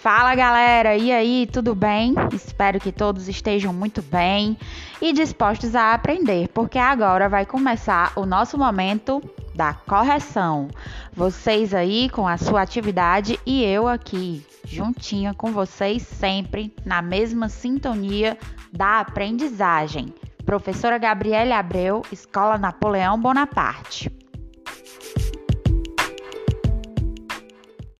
Fala galera, e aí, tudo bem? Espero que todos estejam muito bem e dispostos a aprender, porque agora vai começar o nosso momento da correção. Vocês aí com a sua atividade e eu aqui, juntinha com vocês sempre na mesma sintonia da aprendizagem. Professora Gabriele Abreu, Escola Napoleão Bonaparte.